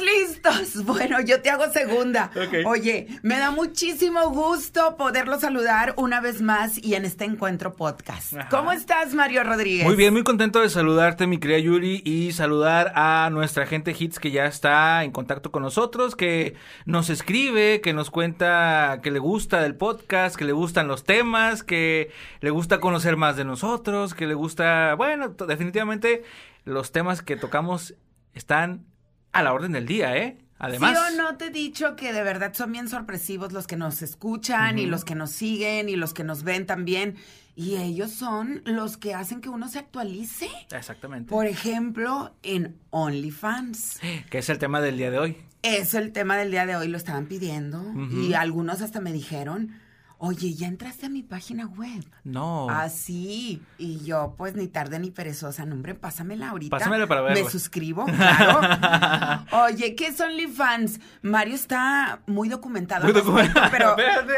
listos. Bueno, yo te hago segunda. Oye, me da muchísimo gusto poderlo saludar una vez más y en este encuentro podcast. Ajá. ¿Cómo estás, Mario Rodríguez? Muy bien, muy contento de saludarte, mi querida Yuri, y saludar a nuestra gente Hits que ya está en contacto con nosotros, que nos escribe, que nos cuenta que le gusta del podcast, que le gustan los temas, que le gusta conocer más de nosotros, que le gusta, bueno, definitivamente los temas que tocamos están a la orden del día, ¿eh? Además. ¿Sí o no te he dicho que de verdad son bien sorpresivos los que nos escuchan y los que nos siguen y los que nos ven también? Y ellos son los que hacen que uno se actualice. Exactamente. Por ejemplo, en OnlyFans. Que es el tema del día de hoy. Eso el tema del día de hoy lo estaban pidiendo y algunos hasta me dijeron, oye, ¿ya entraste a mi página web? No. Ah, sí. Y yo, pues, ni tarde ni perezosa, no, hombre, pásamela ahorita. Pásamela para verla. Me suscribo, claro. Oye, ¿qué es OnlyFans? Mario está muy documentado. Muy respecto, documentado. Pero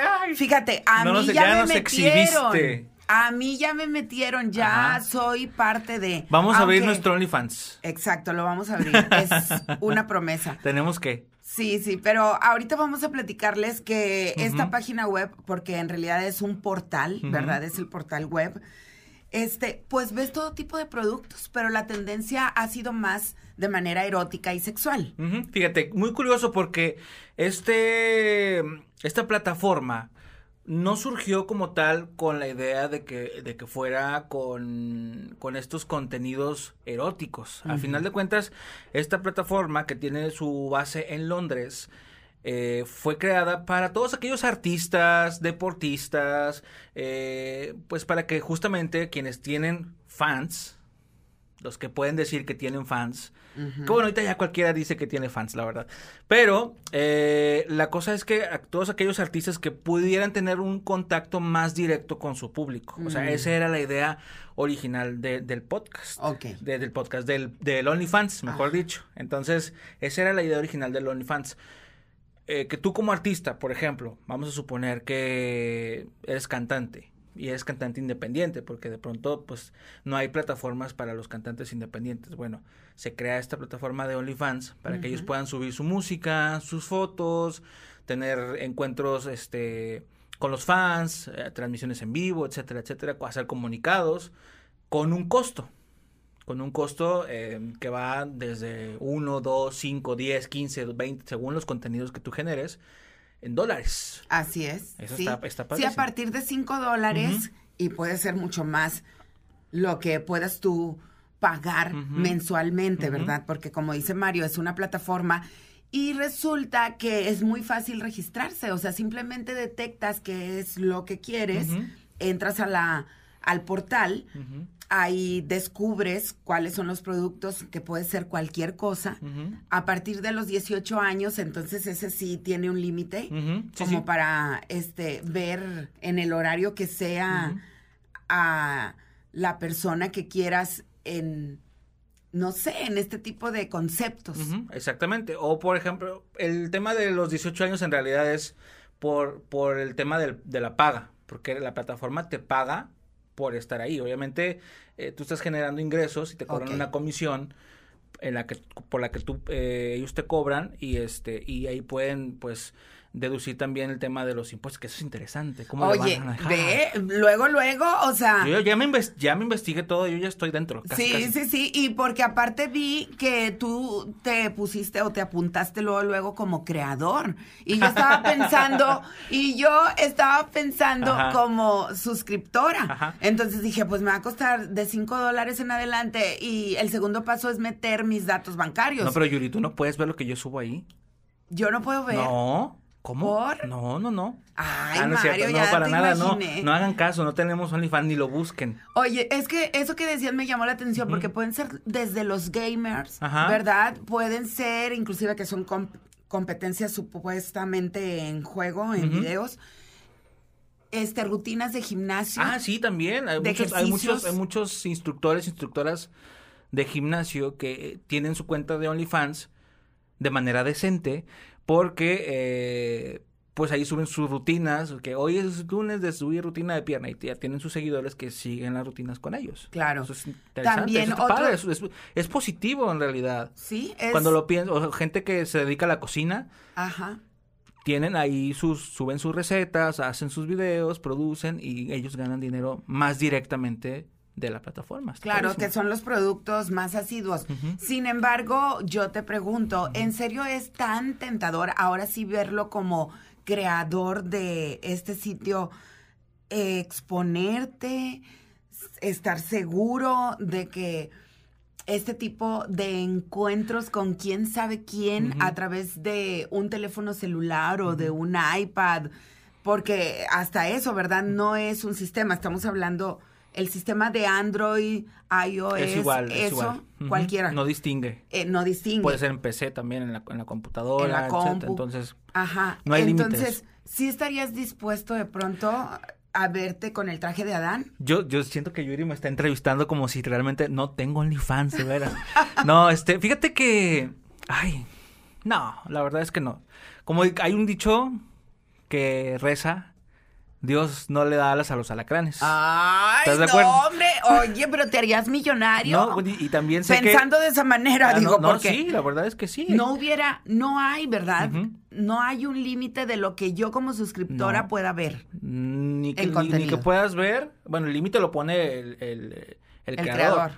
fíjate, a No mí ya, ya me nos metieron. exhibiste. A mí ya me metieron, ya Ajá. soy parte de. Vamos a abrir nuestro OnlyFans. Exacto, lo vamos a abrir. Es una promesa. Tenemos que. Sí, sí, pero ahorita vamos a platicarles que esta página web, porque en realidad es un portal. ¿verdad? Es el portal web. Este, pues ves todo tipo de productos, pero la tendencia ha sido más de manera erótica y sexual. Fíjate, muy curioso porque este esta plataforma no surgió como tal con la idea de que, de que fuera con, con estos contenidos eróticos. Al Ujú. final de cuentas, esta plataforma que tiene su base en Londres eh, fue creada para todos aquellos artistas, deportistas, eh, pues para que justamente quienes tienen fans, los que pueden decir que tienen fans, Que bueno, ahorita ya cualquiera dice que tiene fans, la verdad. Pero eh, la cosa es que a todos aquellos artistas que pudieran tener un contacto más directo con su público. O sea, esa era la idea original de- del podcast. Ok. De- del podcast, del, del OnlyFans, mejor Ajá. dicho. Entonces, esa era la idea original del OnlyFans. Eh, que tú como artista, por ejemplo, vamos a suponer que eres cantante y eres cantante independiente, porque de pronto pues no hay plataformas para los cantantes independientes. Bueno, se crea esta plataforma de OnlyFans para que ellos puedan subir su música, sus fotos, tener encuentros este con los fans, eh, transmisiones en vivo, etcétera, etcétera, hacer comunicados con un costo con un costo eh, que va desde 1, 2, 5, 10, 15, 20, según los contenidos que tú generes, en dólares. Así es. Eso sí. está- está Sí, a partir de 5 dólares y puede ser mucho más lo que puedas tú pagar mensualmente. ¿verdad? Porque como dice Mario, es una plataforma y resulta que es muy fácil registrarse, o sea, simplemente detectas qué es lo que quieres, entras a la al portal, ahí descubres cuáles son los productos, que puede ser cualquier cosa. A partir de los 18 años, entonces ese sí tiene un límite sí, como sí. para este ver en el horario que sea a la persona que quieras en no sé, en este tipo de conceptos. Exactamente. O por ejemplo, el tema de los 18 años en realidad es por, por el tema del- de la paga, porque la plataforma te paga por estar ahí. Obviamente, eh, tú estás generando ingresos y te cobran una comisión en la que por la que tú eh, ellos te cobran y este y ahí pueden pues deducir también el tema de los impuestos, que eso es interesante. ¿Cómo Oye, van a ve, luego, luego, o sea, Yo ya me, ya me investigué todo, yo ya estoy dentro. casi, sí, casi. sí, sí, y porque aparte vi que tú te pusiste o te apuntaste luego, luego como creador, y yo estaba pensando, y yo estaba pensando Ajá. como suscriptora, Ajá. entonces dije, pues me va a costar de 5 dólares en adelante, y el segundo paso es meter mis datos bancarios. No, pero Yuri, tú no puedes ver lo que yo subo ahí. Yo no puedo ver. No. ¿Cómo? ¿Por? No, no, no. Ay, Ah, no Mario, cierto. ya No, para te nada, no. imaginé. No hagan caso, no tenemos OnlyFans ni lo busquen. Oye, es que eso que decías me llamó la atención porque pueden ser desde los gamers, Ajá. ¿verdad? Pueden ser inclusive que son com- competencias supuestamente en juego, en videos. Este, rutinas de gimnasio. Ah, sí, también. Hay De muchos, hay muchos, hay muchos instructores, instructoras de gimnasio que tienen su cuenta de OnlyFans de manera decente porque eh, pues ahí suben sus rutinas, que hoy es lunes de subir rutina de pierna y ya tienen sus seguidores que siguen las rutinas con ellos. Claro. Eso es interesante, También eso está otro- padre, eso es, es positivo en realidad. Sí, es... Cuando lo pienso, o gente que se dedica a la cocina, Ajá. tienen ahí sus, suben sus recetas, hacen sus videos, producen y ellos ganan dinero más directamente de la plataforma. Claro, que son los productos más asiduos. Sin embargo, yo te pregunto, ¿en serio es tan tentador ahora sí verlo como creador de este sitio, eh, exponerte, estar seguro de que este tipo de encuentros con quién sabe quién a través de un teléfono celular o de un iPad, porque hasta eso, ¿verdad? No es un sistema, estamos hablando el sistema de Android, iOS, es igual, es eso, cualquiera. No distingue. Eh, no distingue. Puede ser en PC también, en la, en la computadora, En la compu. Entonces, Ajá. No hay Entonces, límites. ¿sí estarías dispuesto de pronto a verte con el traje de Adán? yo, yo siento que Yuri me está entrevistando como si realmente no tengo OnlyFans, de veras. no, este, fíjate que, ay, no, la verdad es que no. Como hay un dicho que reza, Dios no le da alas a los alacranes. Ay, ¿Estás de no, acuerdo? hombre. Oye, pero te harías millonario. no, y, y también sé que... Pensando de esa manera, Ah, no, digo, no, porque sí, la verdad es que sí. no hubiera, no hay, ¿verdad? No hay un límite de lo que yo como suscriptora No. pueda ver. Ni que, El ni- ni, contenido. que puedas ver. Bueno, el límite lo pone el, el, el El creador. creador.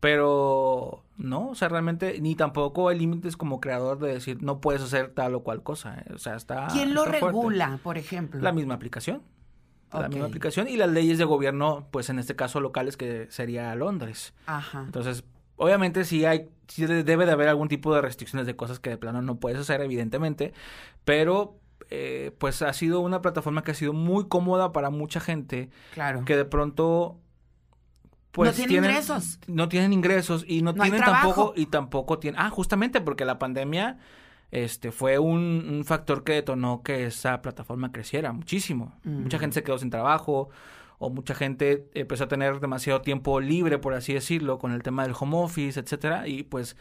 Pero no, o sea, realmente ni tampoco hay límites como creador de decir no puedes hacer tal o cual cosa. eh. O sea, está. ¿Quién lo está fuerte. regula, por ejemplo? La misma aplicación. La misma aplicación y las leyes de gobierno, pues en este caso locales, que sería Londres. Ajá. Entonces, obviamente sí hay, sí de- debe de haber algún tipo de restricciones de cosas que de plano no puedes hacer, evidentemente, pero eh, pues ha sido una plataforma que ha sido muy cómoda para mucha gente Claro. que de pronto pues No tienen tienen- ingresos. no tienen ingresos y no, tienen tampoco y tampoco tienen ah justamente porque la pandemia este fue un, un factor que detonó que esa plataforma creciera muchísimo mucha Mm. gente se quedó sin trabajo o mucha gente empezó a tener demasiado tiempo libre por así decirlo con el tema del home office etcétera y pues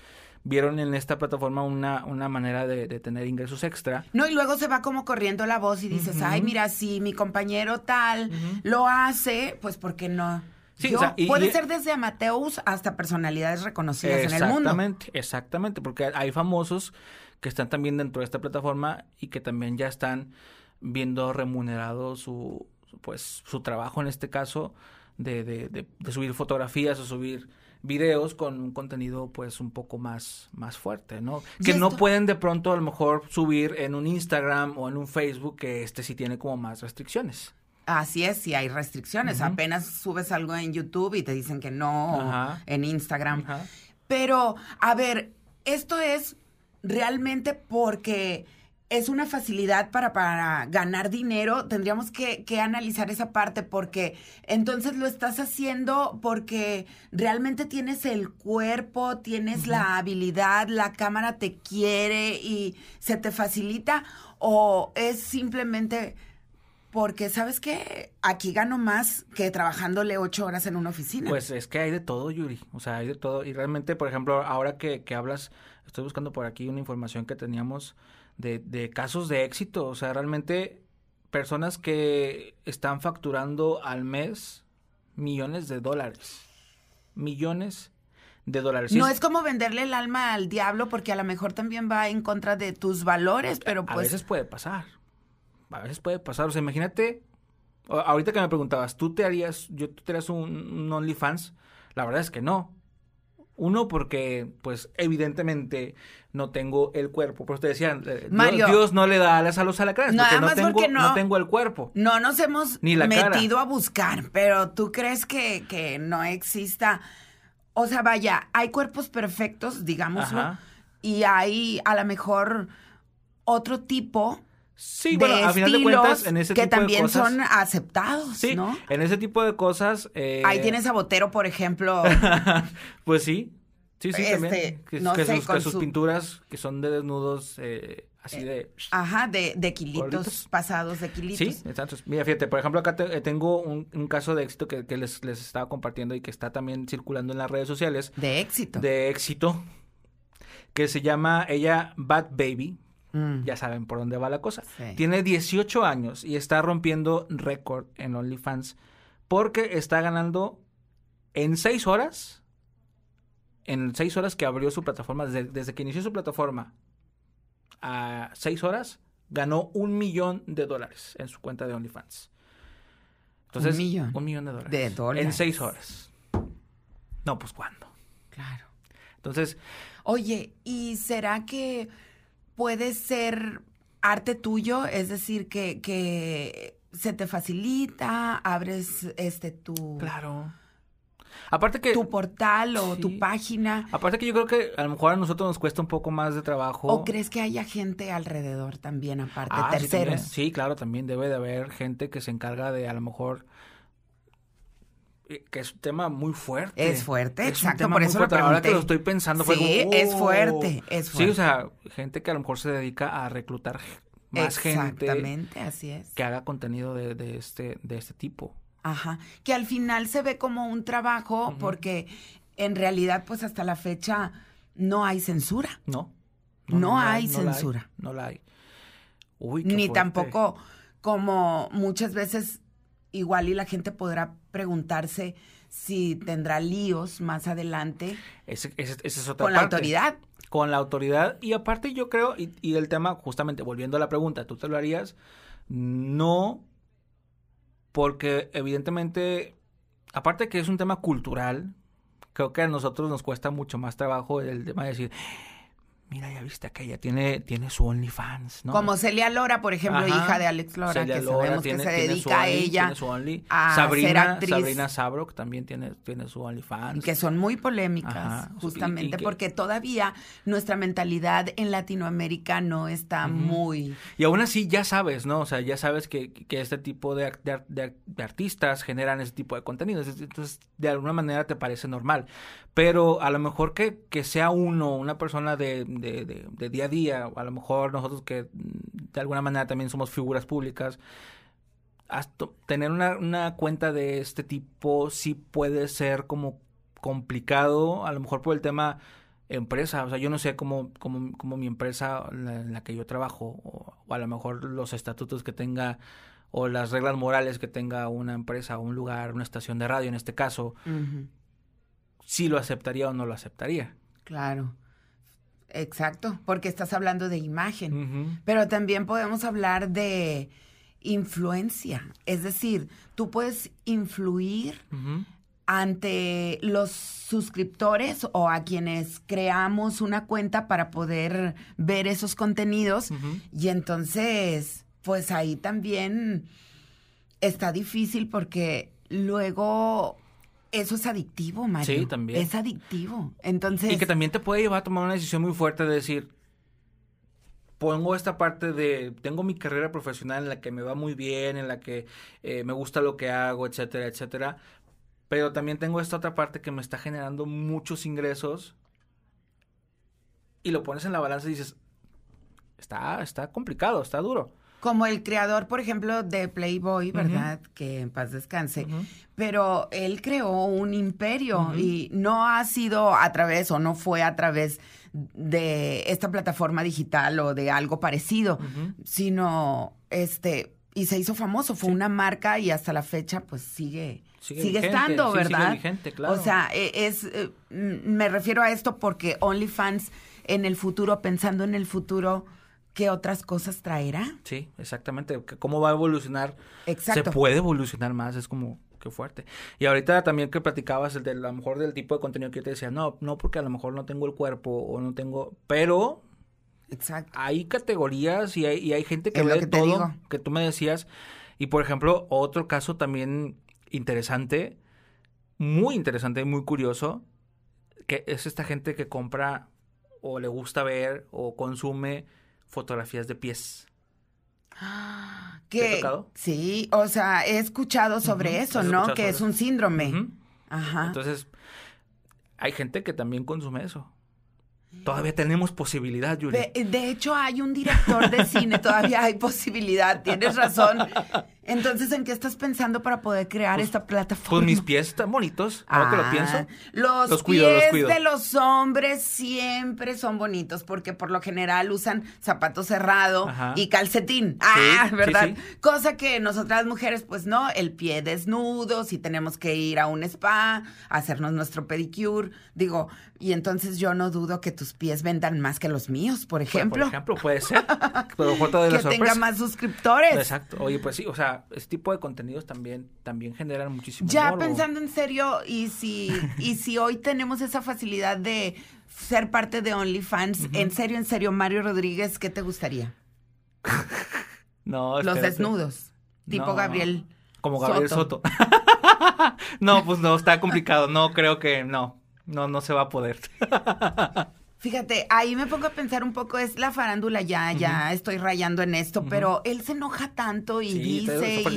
vieron en esta plataforma una, una manera de, de tener ingresos extra No, y luego se va como corriendo la voz y dices, ay, mira, si mi compañero tal lo hace, pues ¿por qué no? Sí, Yo- o sea, y- puede y- ser desde Amateus hasta personalidades reconocidas en el mundo. Exactamente, exactamente, porque hay famosos que están también dentro de esta plataforma y que también ya están viendo remunerado su, pues su trabajo en este caso de, de, de, de subir fotografías o subir videos con un contenido pues un poco más más fuerte, ¿no? Que no pueden de pronto a lo mejor subir en un Instagram o en un Facebook que este sí tiene como más restricciones. Así es, si hay restricciones. Apenas subes algo en YouTube y te dicen que no, o en Instagram. Pero, a ver, esto es realmente porque es una facilidad para, para ganar dinero. Tendríamos que, que analizar esa parte porque entonces lo estás haciendo porque realmente tienes el cuerpo, tienes la habilidad, la cámara te quiere y se te facilita o es simplemente porque, ¿sabes qué? Aquí gano más que trabajándole ocho horas en una oficina. Pues es que hay de todo, Yuri. O sea, hay de todo. Y realmente, por ejemplo, ahora que, que hablas, estoy buscando por aquí una información que teníamos de, de casos de éxito. O sea, realmente personas que están facturando al mes millones de dólares. Millones de dólares. No es como venderle el alma al diablo porque a lo mejor también va en contra de tus valores, pero A pues veces puede pasar. A veces puede pasar. O sea, imagínate. a- Ahorita que me preguntabas, ¿tú te harías, yo tú te harías un, un OnlyFans? La verdad es que no. Uno, porque, pues, evidentemente no tengo el cuerpo. Por eso te decía, eh, Dios- no le da alas a los alacranes. Nada porque no más tengo, porque no- tengo el cuerpo. no nos hemos Ni la cara. metido a buscar, pero tú crees que, que no exista. O sea, vaya, hay cuerpos perfectos, digámoslo, Ajá. y hay a lo mejor otro tipo Sí, de bueno, a final de cuentas, en ese que tipo también de cosas. son aceptados, sí, ¿no? en ese tipo de cosas. eh, Ahí tienes a Botero, por ejemplo. pues sí. Sí, sí, Este, también. Que, no que sé, sus, con que sus su- pinturas que son de desnudos, eh, así de. Ajá, de, de kilitos, Gorditos. pasados de kilitos. Sí, exacto. Mira, fíjate, por ejemplo, acá te- eh, tengo un, un caso de éxito que, que les, les estaba compartiendo y que está también circulando en las redes sociales De éxito. de éxito, que se llama ella Bad Baby. Mm. Ya saben por dónde va la cosa. Sí. Tiene 18 años y está rompiendo récord en OnlyFans porque está ganando en 6 horas, en 6 horas que abrió su plataforma, desde, desde que inició su plataforma a 6 horas, ganó un millón de dólares en su cuenta de OnlyFans. Entonces, ¿Un millón? Un millón de dólares. De dólares. En 6 horas. No, pues ¿cuándo? Claro. Entonces, Oye, ¿y será que puede ser arte tuyo? Es decir, que, que se te facilita, abres este tu, claro. Aparte que... tu portal o Sí. tu página. Aparte que yo creo que a lo mejor a nosotros nos cuesta un poco más de trabajo. ¿O crees que haya gente alrededor también, aparte, Ah, terceros? Sí, claro, también debe de haber gente que se encarga de a lo mejor que es un tema muy fuerte. Es fuerte, exacto, tema por muy eso lo fuerte. Ahora que lo estoy pensando fue Sí, como, es "Oh". fuerte, es Sí, o fuerte. sea, gente que a lo mejor se dedica a reclutar más gente Exactamente, así es. que haga contenido de, de este de este tipo. Ajá, que al final se ve como un trabajo porque en realidad pues hasta la fecha no hay censura, ¿No? No hay la censura. no la hay. Uy, qué ni fuerte. tampoco como muchas veces igual y la gente podrá preguntarse si tendrá líos más adelante Ese- ese- esa es otra con la autoridad. con la autoridad. Y aparte yo creo y, y el tema justamente volviendo a la pregunta tú te lo harías no porque evidentemente aparte que es un tema cultural creo que a nosotros nos cuesta mucho más trabajo el tema de decir mira ya viste aquella tiene tiene su OnlyFans no Como Celia Lora, por ejemplo, Ajá. hija de Alex Lora, Celia que Lora sabemos tiene- que se dedica a ella tiene su Only. a ser Sabrina actriz. Sabrina Sabrok también tiene tiene su OnlyFans que son muy polémicas, Ajá, justamente y que- porque todavía nuestra mentalidad en Latinoamérica no está muy... Y aún así ya sabes, ¿no? O sea, ya sabes que, que este tipo de, ar- de ar- de ar- de artistas generan ese tipo de contenidos. Entonces, de alguna manera te parece normal. Pero a lo mejor que, que sea uno, una persona de, de, de- de día a día, o a lo mejor nosotros que mm, de alguna manera también somos figuras públicas, hasta tener una, una cuenta de este tipo sí puede ser como complicado, a lo mejor por el tema empresa, o sea, yo no sé cómo, cómo, cómo mi empresa en la, en la que yo trabajo, o, o a lo mejor los estatutos que tenga, o las reglas morales que tenga una empresa, un lugar, una estación de radio en este caso, Ujú, si lo aceptaría o no lo aceptaría. claro, exacto, porque estás hablando de imagen. Pero también podemos hablar de influencia, es decir, tú puedes influir ante los suscriptores o a quienes creamos una cuenta para poder ver esos contenidos y entonces pues ahí también está difícil porque luego eso es adictivo, Mario. Sí, también. Es adictivo. Entonces, Y que también te puede llevar a tomar una decisión muy fuerte de decir, pongo esta parte de, tengo mi carrera profesional en la que me va muy bien, en la que eh, me gusta lo que hago, etcétera, etcétera, pero también tengo esta otra parte que me está generando muchos ingresos y lo pones en la balanza y dices, está, está complicado, está duro. Como el creador, por ejemplo, de Playboy, ¿verdad? Que en paz descanse. Pero él creó un imperio y no ha sido a través o no fue a través de esta plataforma digital o de algo parecido, sino este y se hizo famoso, fue Sí. una marca y hasta la fecha pues sigue Sigue sigue, vigente, estando, sí, sigue ¿verdad? vigente, claro. O sea, e- es eh, me refiero a esto porque OnlyFans en el futuro, pensando en el futuro, ¿qué otras cosas traerá? Sí, exactamente. ¿Cómo va a evolucionar? Exacto. Se puede evolucionar más, es como que fuerte. Y ahorita también que platicabas el de, a lo mejor del tipo de contenido que yo te decía, no, no porque a lo mejor no tengo el cuerpo o no tengo, pero Exacto. hay categorías y hay, y hay gente que Es ve que todo, digo. que tú me decías. Y por ejemplo, otro caso también interesante, muy interesante y muy curioso, que es esta gente que compra o le gusta ver o consume fotografías de pies. ¿Te ha Que, tocado? Sí, o sea, he escuchado sobre eso, ¿no? Que sobre es un síndrome. Ajá. Entonces, hay gente que también consume eso. Todavía tenemos posibilidad, Yuri. De, de hecho, hay un director de cine, todavía hay posibilidad, tienes razón. Entonces, ¿en qué estás pensando para poder crear esta plataforma? Pues mis pies están bonitos, ahora que lo Ah, pienso. Los, Los cuido, los pies cuido. de los hombres siempre son bonitos porque por lo general usan zapato cerrado Ajá. y calcetín. ah, ¿verdad? sí. Cosa que nosotras mujeres, pues no, el pie desnudo, si tenemos que ir a un spa, hacernos nuestro pedicure. Digo, y entonces yo no dudo que tus pies vendan más que los míos, por ejemplo. Por ejemplo, puede ser. Pero de la que tenga más suscriptores. Exacto. Oye, pues sí, o sea, ese tipo de contenidos también, también generan muchísimo Ya morbo. pensando en serio, y si, y si hoy tenemos esa facilidad de ser parte de OnlyFans, en serio, en serio, Mario Rodríguez, ¿qué te gustaría? No, Los desnudos, tipo No. Gabriel. Como Gabriel Soto. Soto. no, pues no, está complicado. No, creo que no. No, no se va a poder. Fíjate, ahí me pongo a pensar un poco, es la farándula ya, ya estoy rayando en esto, pero él se enoja tanto y Sí, dice, está.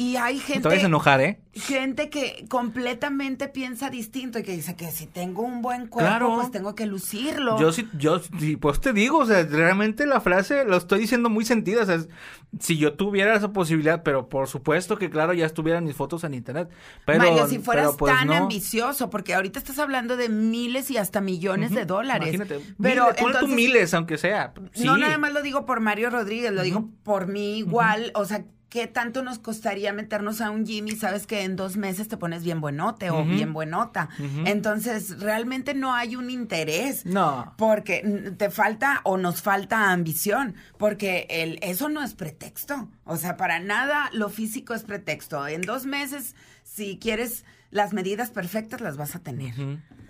Y hay Te gente... a enojar, ¿eh? Gente que completamente piensa distinto y que dice que si tengo un buen cuerpo, Claro. pues tengo que lucirlo. Yo sí, yo sí, pues te digo, o sea, realmente la frase lo estoy diciendo muy sentida, o sea, si yo tuviera esa posibilidad, pero por supuesto que claro, ya estuvieran mis fotos en internet, pero Mario, si fueras pero, pues, tan no. ambicioso, porque ahorita estás hablando de miles y hasta millones de dólares. Imagínate, pero miles, ponle tú entonces, miles, aunque sea. Sí. no nada más lo digo por Mario Rodríguez, lo digo por mí igual. O sea, ¿qué tanto nos costaría meternos a un gym y sabes que en dos meses te pones bien buenote o bien buenota? Entonces, realmente no hay un interés. No. Porque te falta o nos falta ambición, porque el, eso no es pretexto. O sea, para nada lo físico es pretexto. En dos meses, si quieres las medidas perfectas, las vas a tener.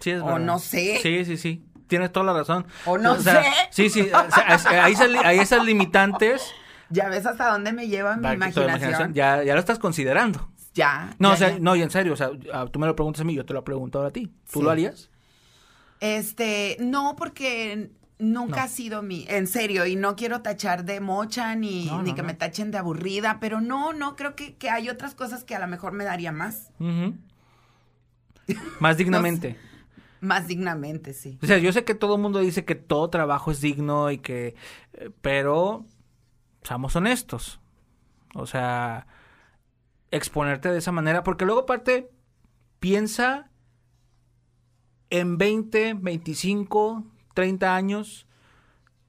Sí, es O verdad. no sé. Sí, sí, sí. Tienes toda la razón. O no sé. Sí, sí. o sea, hay, esas, esas limitantes. Ya ves hasta dónde me lleva mi Toda imaginación. Ya, ya lo estás considerando. Ya. No, ya, o sea, ya. no, y en serio, o sea, tú me lo preguntas a mí, yo te lo pregunto ahora a ti. ¿Tú Sí. lo harías? Este, no, porque nunca No. ha sido mi, en serio, y no quiero tachar de mocha ni, No, ni no, que me tachen de aburrida, pero no, no, creo que, que hay otras cosas que a lo mejor me daría más. Más dignamente. más dignamente, sí. O sea, yo sé que todo el mundo dice que todo trabajo es digno y que... eh, Pero, seamos honestos. O sea, exponerte de esa manera, porque luego aparte, piensa en 20, 25, 30 años,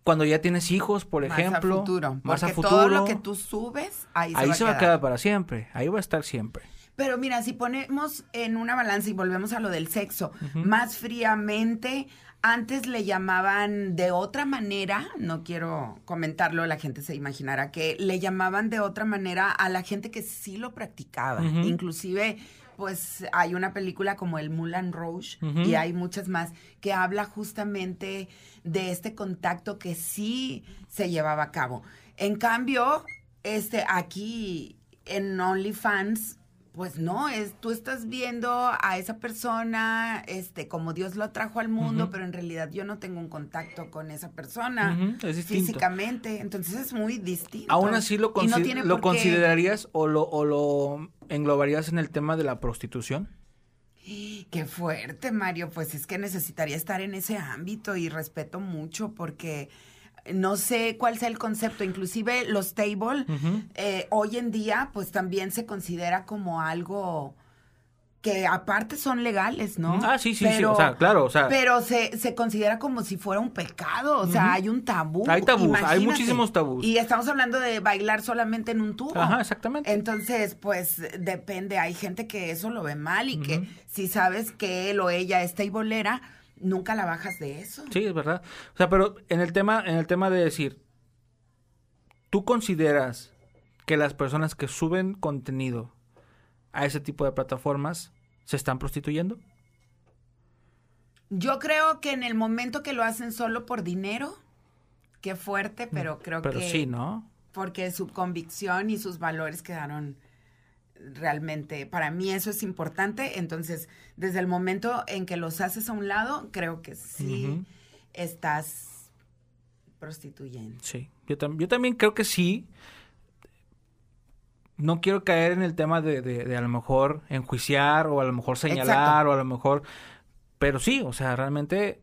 cuando ya tienes hijos, por ejemplo. más a futuro, Más a futuro. todo lo que tú subes, ahí, ahí se va a quedar. para siempre. Ahí va a estar siempre. Pero mira, si ponemos en una balanza y volvemos a lo del sexo, más fríamente, antes le llamaban de otra manera, no quiero comentarlo, la gente se imaginará que le llamaban de otra manera a la gente que sí lo practicaba. Ujú. Inclusive, pues hay una película como el Moulin Rouge y hay muchas más que habla justamente de este contacto que sí se llevaba a cabo. En cambio, este aquí en OnlyFans pues no, es tú estás viendo a esa persona este como Dios lo trajo al mundo, pero en realidad yo no tengo un contacto con esa persona es físicamente, entonces es muy distinto. Aún así lo, no consi- tiene lo considerarías o lo, o lo englobarías en el tema de la prostitución. Qué fuerte, Mario. Pues es que necesitaría estar en ese ámbito y respeto mucho porque no sé cuál sea el concepto. Inclusive los table, eh, hoy en día, pues también se considera como algo que aparte son legales, ¿no? Ah, sí, sí, sí, o sea, claro, o sea- Pero se, se considera como si fuera un pecado, o sea, hay un tabú. Hay tabús, hay imagínate. muchísimos tabús. Y estamos hablando de bailar solamente en un tubo. Ajá, exactamente. Entonces, pues depende, hay gente que eso lo ve mal y que si sabes que él o ella está y bolera, nunca la bajas de eso. Sí, es verdad. O sea, pero en el tema, en el tema de decir, ¿tú consideras que las personas que suben contenido a ese tipo de plataformas se están prostituyendo? Yo creo que en el momento que lo hacen solo por dinero, qué fuerte, pero creo Mm, Pero que sí, ¿no? porque su convicción y sus valores quedaron realmente, para mí eso es importante, entonces desde el momento en que los haces a un lado, creo que sí estás prostituyendo. Sí, yo, tam- yo también creo que sí. No quiero caer en el tema de, de- de a lo mejor enjuiciar o a lo mejor señalar Exacto. o a lo mejor... Pero sí, o sea, realmente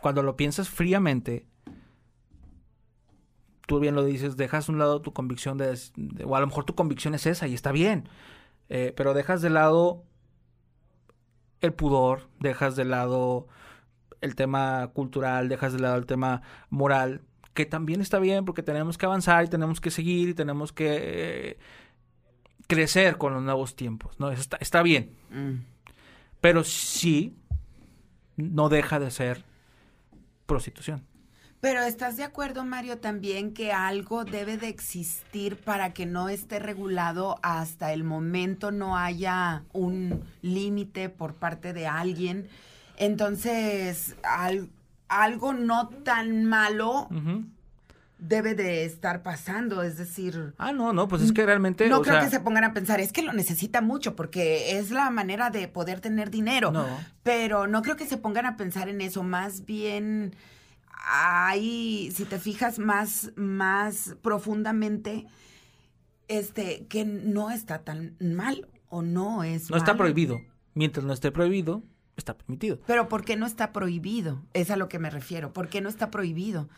cuando lo piensas fríamente, tú bien lo dices, dejas a un lado tu convicción de, de- o a lo mejor tu convicción es esa y está bien, eh, pero dejas de lado el pudor, dejas de lado el tema cultural, dejas de lado el tema moral, que también está bien porque tenemos que avanzar y tenemos que seguir y tenemos que eh, crecer con los nuevos tiempos, ¿no? Eso está, está bien, Mm. pero sí no deja de ser prostitución. Pero ¿estás de acuerdo, Mario, también que algo debe de existir para que no esté regulado hasta el momento no haya un límite por parte de alguien? Entonces, al- algo no tan malo debe de estar pasando, es decir... Ah, no, no, pues es que realmente, No o creo sea, que se pongan a pensar, es que lo necesita mucho porque es la manera de poder tener dinero. No. Pero no creo que se pongan a pensar en eso, más bien hay, si te fijas más, más profundamente, este, que no está tan mal o no es no está prohibido. Mientras no esté prohibido, está permitido. Pero ¿por qué no está prohibido? Es a lo que me refiero. ¿Por qué no está prohibido?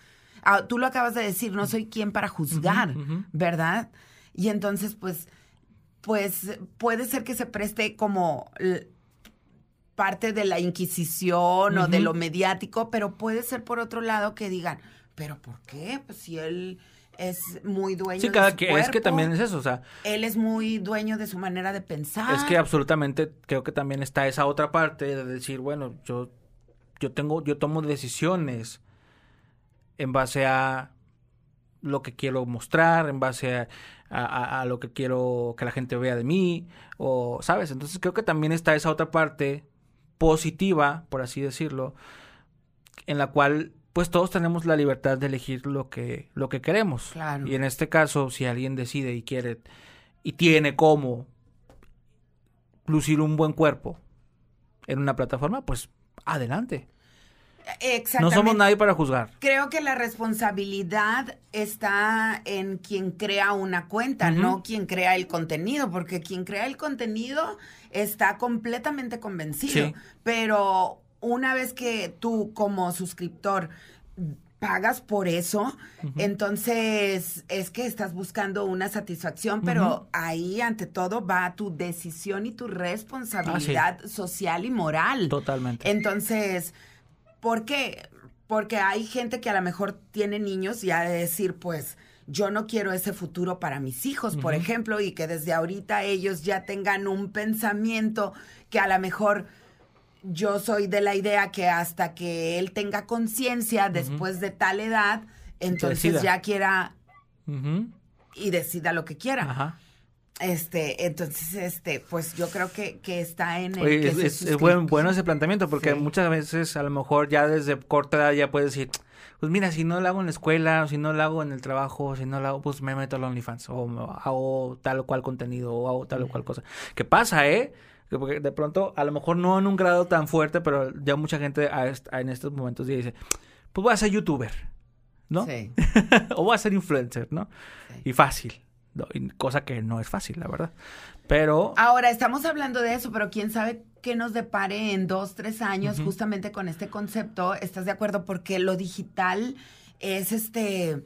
Ah, tú lo acabas de decir, no soy quien para juzgar. ¿verdad? Y entonces, pues, pues puede ser que se preste como parte de la inquisición o de lo mediático, pero puede ser por otro lado que digan, ¿pero por qué? Pues si él es muy dueño Sí, de cada su que es que también es eso, o sea, él es muy dueño de su manera de pensar. es que absolutamente creo que también está esa otra parte de decir, bueno, yo yo tengo yo tomo decisiones en base a lo que quiero mostrar, en base a, a- a- a lo que quiero que la gente vea de mí, o, ¿sabes? Entonces creo que también está esa otra parte positiva, por así decirlo, en la cual pues todos tenemos la libertad de elegir lo que, lo que queremos. Claro. Y en este caso, si alguien decide y quiere y tiene cómo lucir un buen cuerpo en una plataforma, pues adelante. No somos nadie para juzgar. Creo que la responsabilidad está en quien crea una cuenta, no quien crea el contenido, porque quien crea el contenido está completamente convencido. Sí. Pero una vez que tú como suscriptor pagas por eso, entonces es que estás buscando una satisfacción, pero ahí ante todo va tu decisión y tu responsabilidad social y moral. Totalmente. Entonces, ¿por qué? Porque hay gente que a lo mejor tiene niños y ha de decir, pues, yo no quiero ese futuro para mis hijos, por ejemplo, y que desde ahorita ellos ya tengan un pensamiento que a lo mejor yo soy de la idea que hasta que él tenga conciencia después de tal edad, entonces ya quiera y decida lo que quiera. Ajá. Este, entonces, este, pues yo creo que, que está en el Oye, que es, es- es suscribe- buen- bueno ese planteamiento porque Sí. muchas veces a lo mejor ya desde corta edad ya puedes decir, pues mira, si no lo hago en la escuela, o si no lo hago en el trabajo, si no lo hago, pues me meto al OnlyFans o hago tal o cual contenido o hago tal o cual cosa. ¿Qué pasa, eh? Que Porque de pronto, a lo mejor no en un grado tan fuerte, pero ya mucha gente a est- a- en estos momentos dice, pues voy a ser youtuber, ¿no? Sí. o voy a ser influencer, ¿no? Sí. Y fácil, cosa que no es fácil, la verdad. Pero... Ahora, estamos hablando de eso, pero quién sabe qué nos depare en dos, tres años justamente con este concepto. ¿Estás de acuerdo? Porque lo digital es este...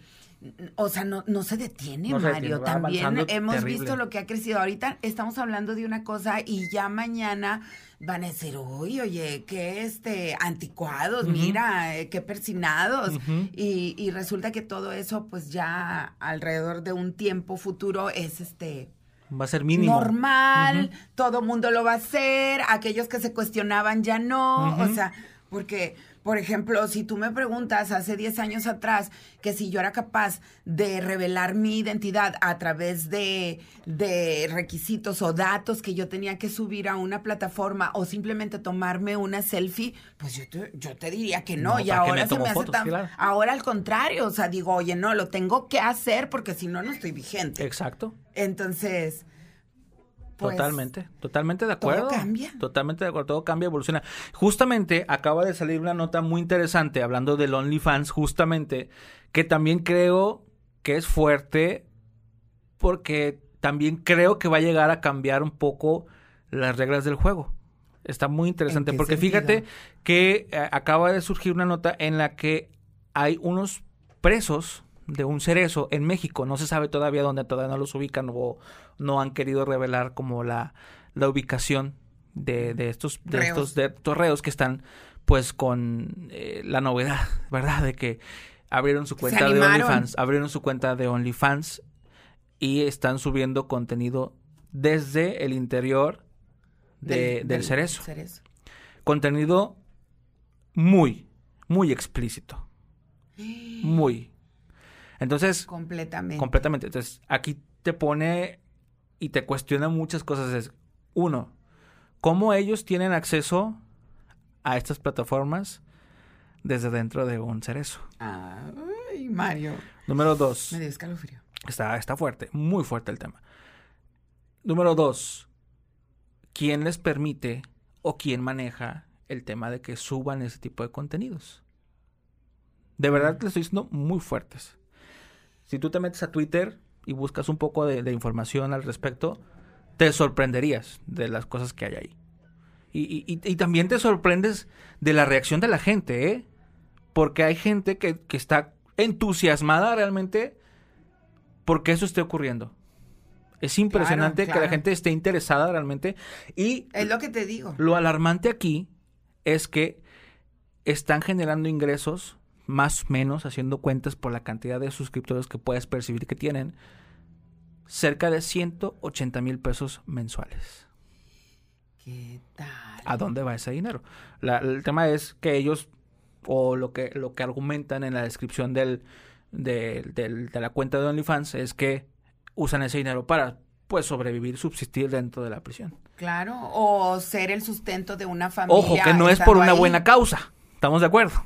O sea, no, no se detiene, No se Mario. detiene, También hemos terrible. visto lo que ha crecido. Ahorita estamos hablando de una cosa y ya mañana van a decir, uy, oye, qué este, anticuados, mira, eh, qué persinados. Y, y resulta que todo eso, pues ya alrededor de un tiempo futuro es este Va a ser mínimo. normal, Ujú. todo mundo lo va a hacer, aquellos que se cuestionaban ya no, o sea, porque, por ejemplo, si tú me preguntas hace 10 años atrás que si yo era capaz de revelar mi identidad a través de, de requisitos o datos que yo tenía que subir a una plataforma o simplemente tomarme una selfie, pues yo te, yo te diría que no, No, y ¿para qué me ahora se me hace fotos? tan... Claro. Ahora al contrario, o sea, digo, oye, no, lo tengo que hacer porque si no, no estoy vigente. Exacto. Entonces, pues, totalmente, totalmente de todo acuerdo. cambia. Totalmente de acuerdo, todo cambia, evoluciona. Justamente acaba de salir una nota muy interesante hablando del OnlyFans, justamente, que también creo que es fuerte porque también creo que va a llegar a cambiar un poco las reglas del juego. Está muy interesante porque sentido? fíjate que eh, acaba de surgir una nota en la que hay unos presos de un cerezo en México. No se sabe todavía dónde, todavía no los ubican o no han querido revelar como la, la ubicación de, de estos de estos de torreos que están pues con eh, la novedad, ¿verdad? De que abrieron su cuenta de OnlyFans, abrieron su cuenta de OnlyFans y están subiendo contenido desde el interior de, del, cerezo. Contenido muy, muy explícito. Muy. Entonces. Completamente. Completamente. Entonces, aquí te pone y te cuestiona muchas cosas. Es, uno, ¿cómo ellos tienen acceso a estas plataformas desde dentro de un cerezo? Ay, Mario. Número dos. Me dio escalofrío. Está, está fuerte, muy fuerte el tema. Número dos, ¿quién les permite o quién maneja el tema de que suban ese tipo de contenidos? De verdad les estoy diciendo muy fuertes. Si tú te metes a Twitter y buscas un poco de, información al respecto, te sorprenderías de las cosas que hay ahí. Y, y, también te sorprendes de la reacción de la gente, ¿eh? Porque hay gente que, que está entusiasmada realmente porque eso esté ocurriendo. Es impresionante que la gente esté interesada realmente. Y es lo que te digo. Lo alarmante aquí es que están generando ingresos más o menos, haciendo cuentas por la cantidad de suscriptores que puedes percibir que tienen, cerca de 180 mil pesos mensuales. ¿Qué tal? ¿A dónde va ese dinero? el tema es que ellos, o lo que, lo que argumentan en la descripción del, de, la cuenta de OnlyFans es que usan ese dinero para pues sobrevivir, subsistir dentro de la prisión. Claro, o ser el sustento de una familia. Ojo, que no es por una buena causa. ¿Estamos de acuerdo?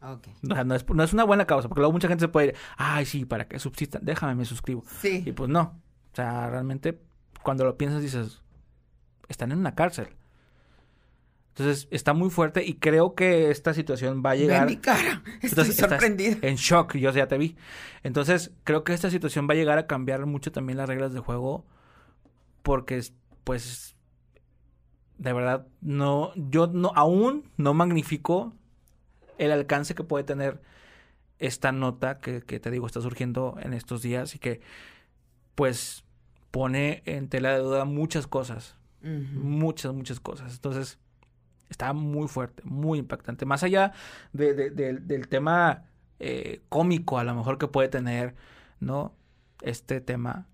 Okay. no, es, no es una buena causa, porque luego mucha gente se puede ir, ay, sí, para que subsistan, déjame, me suscribo. Sí. Y pues no. O sea, realmente, cuando lo piensas, dices, están en una cárcel. Entonces está muy fuerte y creo que esta situación va a llegar. Ve mi cara, estoy sorprendida. En shock, yo ya te vi. Entonces creo que esta situación va a llegar a cambiar mucho también las reglas de juego porque, pues, de verdad no, yo no aún no magnifico el alcance que puede tener esta nota que, que te digo está surgiendo en estos días y que, pues, pone en tela de duda muchas cosas, muchas muchas cosas. Entonces Está muy fuerte, muy impactante. Más allá de, del tema eh, cómico a lo mejor que puede tener, ¿no? Este tema,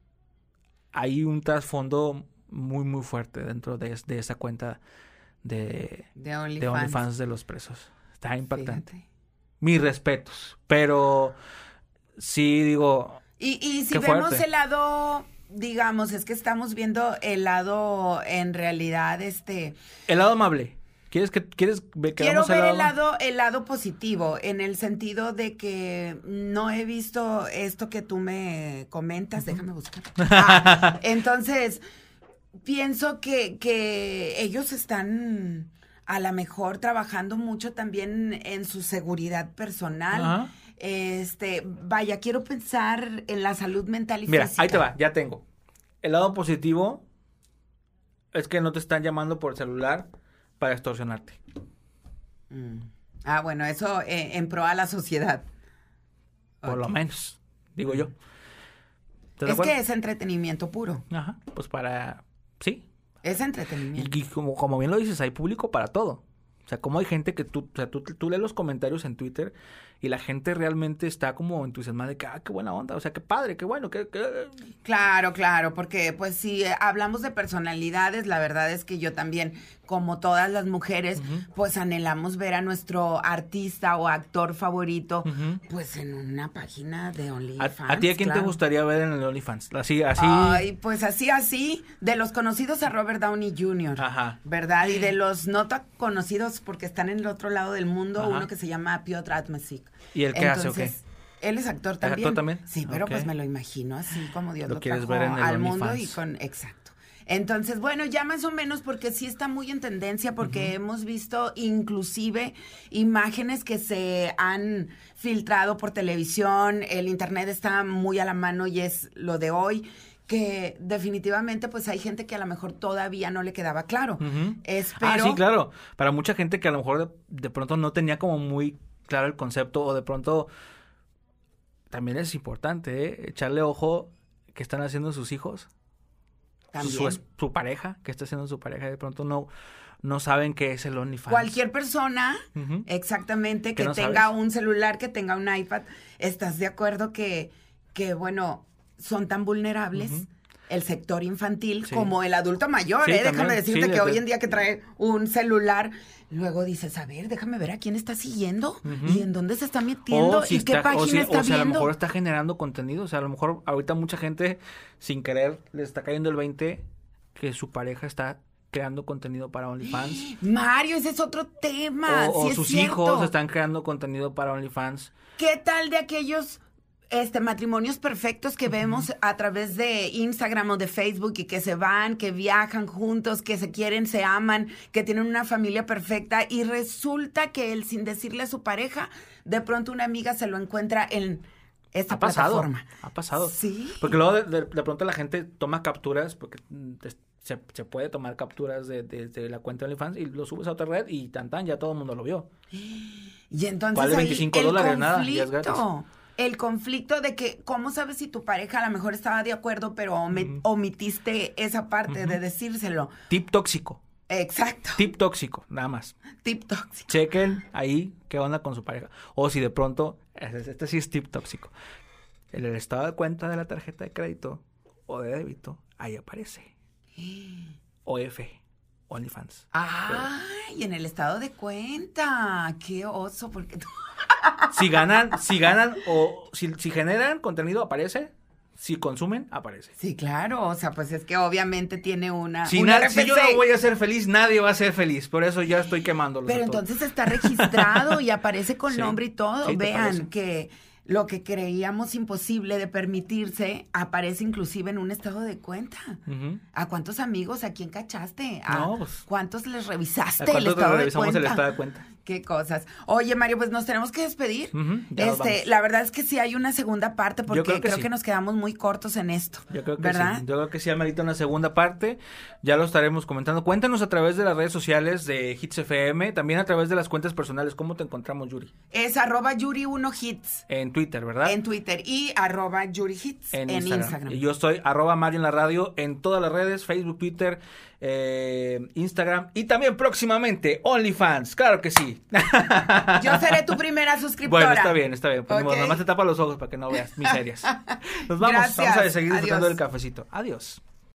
hay un trasfondo muy, muy fuerte dentro de, esa cuenta de, de OnlyFans. de, los presos. Está impactante. Mis respetos, pero sí digo... Y, y si vemos el lado digamos, es que estamos viendo el lado en realidad, este... El lado amable. ¿Quieres que quieres que Quiero ver el lado el lado positivo en el sentido de que no he visto esto que tú me comentas, déjame buscar. Ah, entonces, pienso que, que ellos están a lo mejor trabajando mucho también en su seguridad personal. Este, vaya, quiero pensar en la salud mental y Mira, ahí te va, ya tengo. El lado positivo es que no te están llamando por celular para extorsionarte. Mm. Ah, bueno, eso eh, en pro a la sociedad. Por lo menos, digo yo. Es que es entretenimiento puro. Ajá, pues para... Sí. Es entretenimiento. Y, como, como bien lo dices, hay público para todo. O sea, como hay gente que tú, o sea, tú, tú lees los comentarios en Twitter y la gente realmente está como entusiasmada de que, ah, qué buena onda, o sea, qué padre, qué bueno, qué... Claro, claro, porque pues si hablamos de personalidades, la verdad es que yo también como todas las mujeres, pues anhelamos ver a nuestro artista o actor favorito, pues en una página de OnlyFans. ¿A, ti a quién te gustaría ver en el OnlyFans? Así, así. Ay, pues así, así, de los conocidos a Robert Downey Jr., Ajá. ¿verdad? Y de los no tan conocidos porque están en el otro lado del mundo, uno que se llama Piotr Atmasik. ¿Y el qué hace o qué? Él es actor también. ¿Actor también? Sí, pero pues me lo imagino así como Dios lo, lo ver en el al mundo y con exacto. Entonces, bueno, ya más o menos porque sí está muy en tendencia, porque hemos visto inclusive imágenes que se han filtrado por televisión, el internet está muy a la mano y es lo de hoy que definitivamente pues hay gente que a lo mejor todavía no le quedaba claro. Espero... Ah, sí, claro. Para mucha gente que a lo mejor de, pronto no tenía como muy claro el concepto o de pronto también es importante, ¿eh? Echarle ojo que están haciendo sus hijos. Su, su pareja, que está haciendo su pareja. De pronto no, no saben qué es el OnlyFans. Cualquier persona, exactamente, Que no tenga sabes. un celular, que tenga un iPad, ¿estás de acuerdo que, que bueno, son tan vulnerables? El sector infantil Sí. como el adulto mayor, Sí, ¿eh? también, Déjame decirte sí, que de- hoy en día que trae un celular, luego dices, a ver, déjame ver a quién está siguiendo y en dónde se está metiendo si y qué página o si, está o si a lo mejor está generando contenido. O sea, a lo mejor ahorita mucha gente, sin querer, le está cayendo el 20 que su pareja está creando contenido para OnlyFans. Mario, ese es otro tema. o o sí es sus cierto. hijos están creando contenido para OnlyFans. ¿Qué tal de aquellos este matrimonios perfectos que vemos a través de Instagram o de Facebook y que se van, que viajan juntos, que se quieren, se aman, que tienen una familia perfecta y resulta que él sin decirle a su pareja, de pronto una amiga se lo encuentra en esta Ha pasado. plataforma. Ha pasado. Sí. Porque luego de, de- de pronto la gente toma capturas, porque mm, se, se puede tomar capturas de, de- de la cuenta de OnlyFans y lo subes a otra red y tan tan, ya todo el mundo lo vio. Y entonces Vale ahí 25 el dólares, nada, y es gratis. El conflicto de que, ¿cómo sabes si tu pareja a lo mejor estaba de acuerdo, pero omi- omitiste esa parte de decírselo? Tip tóxico. Exacto. Tip tóxico, nada más. Tip tóxico. Chequen ahí qué onda con su pareja. O si de pronto, este este sí es tip tóxico. En el estado de cuenta de la tarjeta de crédito o de débito, ahí aparece. OF, OnlyFans. Ay, en el estado de cuenta. Qué oso, porque tú... Si ganan, si ganan o si, si generan contenido, aparece. Si consumen, aparece. Sí, claro. O sea, pues es que obviamente tiene una. Si, yo no voy a ser feliz, nadie va a ser feliz. Por eso ya estoy quemándolos. Pero entonces está registrado y aparece con Sí, nombre y todo. sí, Vean que lo que creíamos imposible de permitirse aparece inclusive en un estado de cuenta. ¿A cuántos amigos a quién cachaste? ¿A No, pues, cuántos les revisaste ¿A el cuántos estado de revisamos cuenta? el estado de cuenta? Qué cosas. Oye, Mario, pues nos tenemos que despedir. Este, la verdad es que sí hay una segunda parte porque creo creo, que nos quedamos muy cortos en esto. Yo creo que ¿Verdad? sí. Yo creo que sí amerita una segunda parte. Ya lo estaremos comentando. Cuéntanos a través de las redes sociales de Hits FM, también a través de las cuentas personales. ¿Cómo te encontramos, Yuri? Es arroba Yuri1Hits En Twitter, ¿verdad? en Twitter y arroba YuriHits en, Instagram. Y yo soy arroba Mario en la radio en todas las redes, Facebook, Twitter, eh, Instagram y también próximamente OnlyFans. Claro que sí. Yo seré tu primera suscriptora. Bueno, está bien, está bien. Pues ni modo, Ok. nomás te tapa los ojos para que no veas miserias. Nos vamos, Gracias. vamos a seguir disfrutando del cafecito. Adiós.